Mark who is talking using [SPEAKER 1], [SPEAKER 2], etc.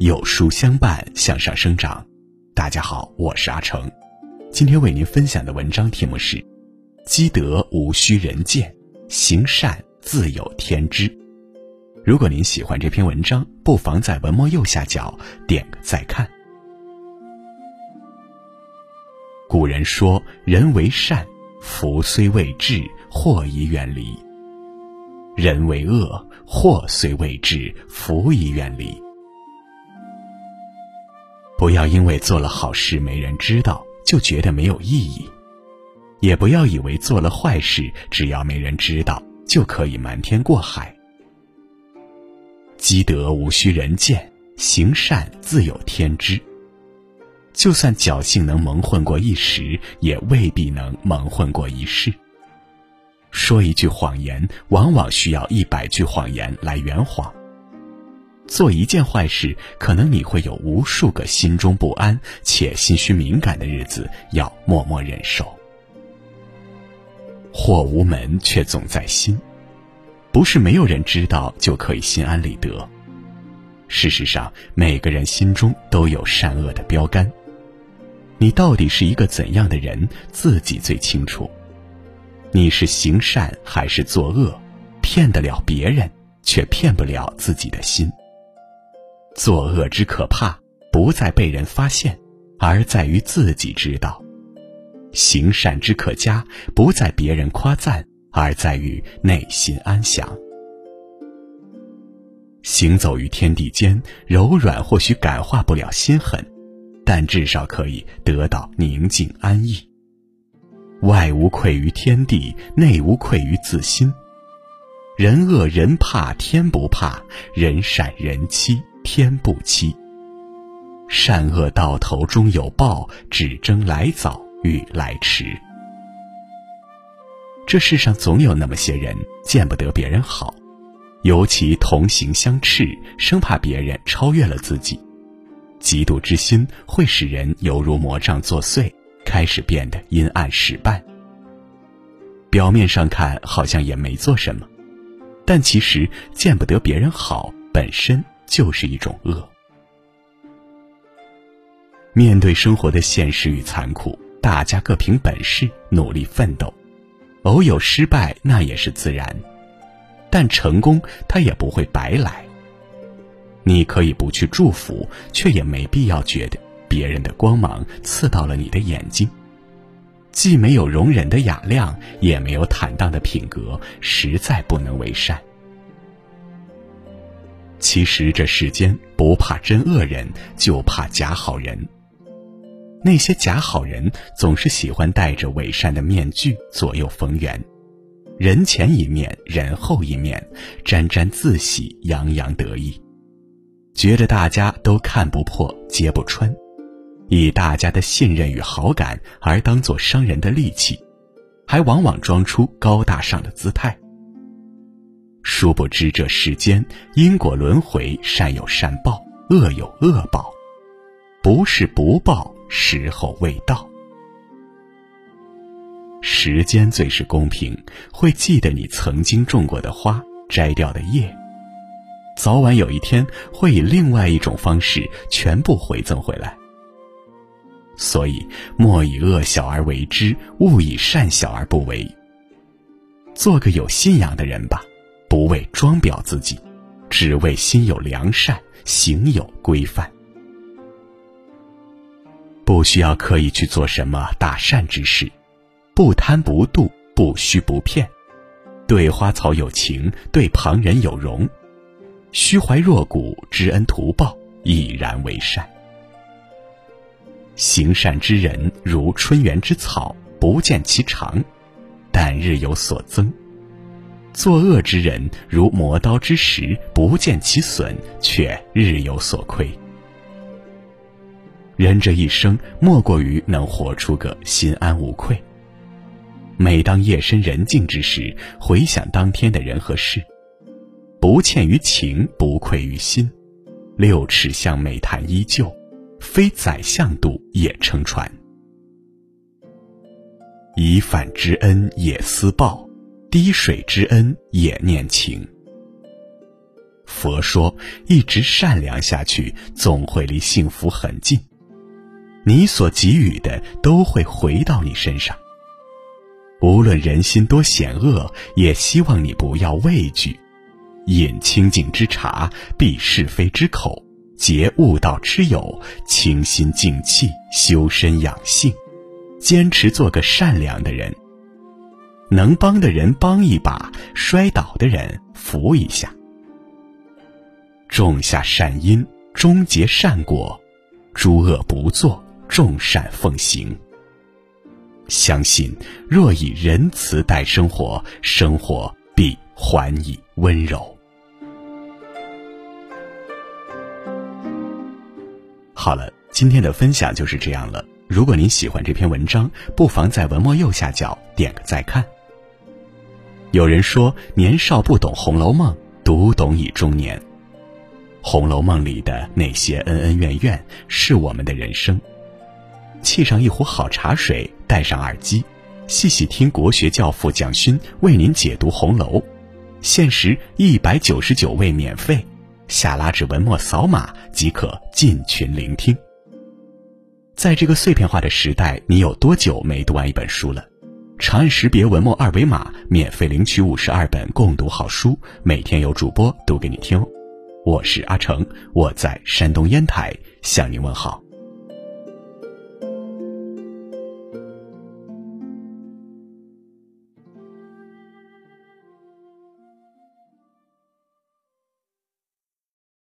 [SPEAKER 1] 有书相伴，向上生长。大家好，我是阿成，今天为您分享的文章题目是：积德无需人见，行善自有天知。如果您喜欢这篇文章，不妨在文末右下角点个再看。有人说：“人为善，福虽未至，祸已远离；人为恶，祸虽未至，福已远离。”不要因为做了好事没人知道就觉得没有意义，也不要以为做了坏事只要没人知道就可以瞒天过海。积德无需人见，行善自有天知。就算侥幸能蒙混过一时，也未必能蒙混过一世。说一句谎言，往往需要一百句谎言来圆谎。做一件坏事，可能你会有无数个心中不安且心虚敏感的日子要默默忍受。祸无门，却总在心，不是没有人知道就可以心安理得。事实上，每个人心中都有善恶的标杆。你到底是一个怎样的人，自己最清楚。你是行善还是作恶，骗得了别人，却骗不了自己的心。作恶之可怕，不在被人发现，而在于自己知道；行善之可嘉，不在别人夸赞，而在于内心安详。行走于天地间，柔软或许感化不了心狠，但至少可以得到宁静安逸。外无愧于天地，内无愧于自心。人恶人怕，天不怕；人善人欺。天不欺，善恶到头终有报，只争来早与来迟。这世上总有那么些人见不得别人好，尤其同行相斥，生怕别人超越了自己。嫉妒之心会使人犹如魔杖作祟，开始变得阴暗失败。表面上看好像也没做什么，但其实见不得别人好本身。就是一种恶。面对生活的现实与残酷，大家各凭本事努力奋斗，偶有失败那也是自然，但成功它也不会白来。你可以不去祝福，却也没必要觉得别人的光芒刺到了你的眼睛。既没有容忍的雅量，也没有坦荡的品格，实在不能为善。其实这世间不怕真恶人，就怕假好人。那些假好人总是喜欢戴着伪善的面具左右逢源，人前一面，人后一面，沾沾自喜，洋洋得意，觉得大家都看不破、揭不穿，以大家的信任与好感而当做伤人的利器，还往往装出高大上的姿态。殊不知，这世间因果轮回，善有善报，恶有恶报，不是不报，时候未到。时间最是公平，会记得你曾经种过的花，摘掉的叶，早晚有一天会以另外一种方式全部回赠回来。所以，莫以恶小而为之，勿以善小而不为。做个有信仰的人吧。不为装裱自己，只为心有良善，行有规范。不需要刻意去做什么大善之事，不贪不妒，不虚不骗，对花草有情，对旁人有容，虚怀若谷，知恩图报，已然为善。行善之人如春园之草，不见其长，但日有所增。作恶之人如磨刀之石，不见其损，却日有所亏。人这一生，莫过于能活出个心安无愧。每当夜深人静之时，回想当天的人和事，不欠于情，不愧于心，六尺巷美谈依旧，非宰相度也撑船。以反之恩也思报，滴水之恩也念情。佛说，一直善良下去，总会离幸福很近。你所给予的都会回到你身上。无论人心多险恶，也希望你不要畏惧。饮清净之茶，避是非之口，结悟道之友，清心静气，修身养性，坚持做个善良的人。能帮的人帮一把，摔倒的人扶一下。种下善因，终结善果；诸恶不作，众善奉行。相信，若以仁慈待生活，生活必还以温柔。好了，今天的分享就是这样了。如果您喜欢这篇文章，不妨在文末右下角点个再看。有人说：“年少不懂《红楼梦》，读懂已中年。”《红楼梦》里的那些恩恩怨怨，是我们的人生。沏上一壶好茶水，戴上耳机，细细听国学教父蒋勋为您解读红楼，限时一百九十九位免费。下拉至文末扫码即可进群聆听。在这个碎片化的时代，你有多久没读完一本书了？长按识别文末二维码，免费领取五十二本共读好书，每天有主播读给你听。我是阿成，我在山东烟台向您问好。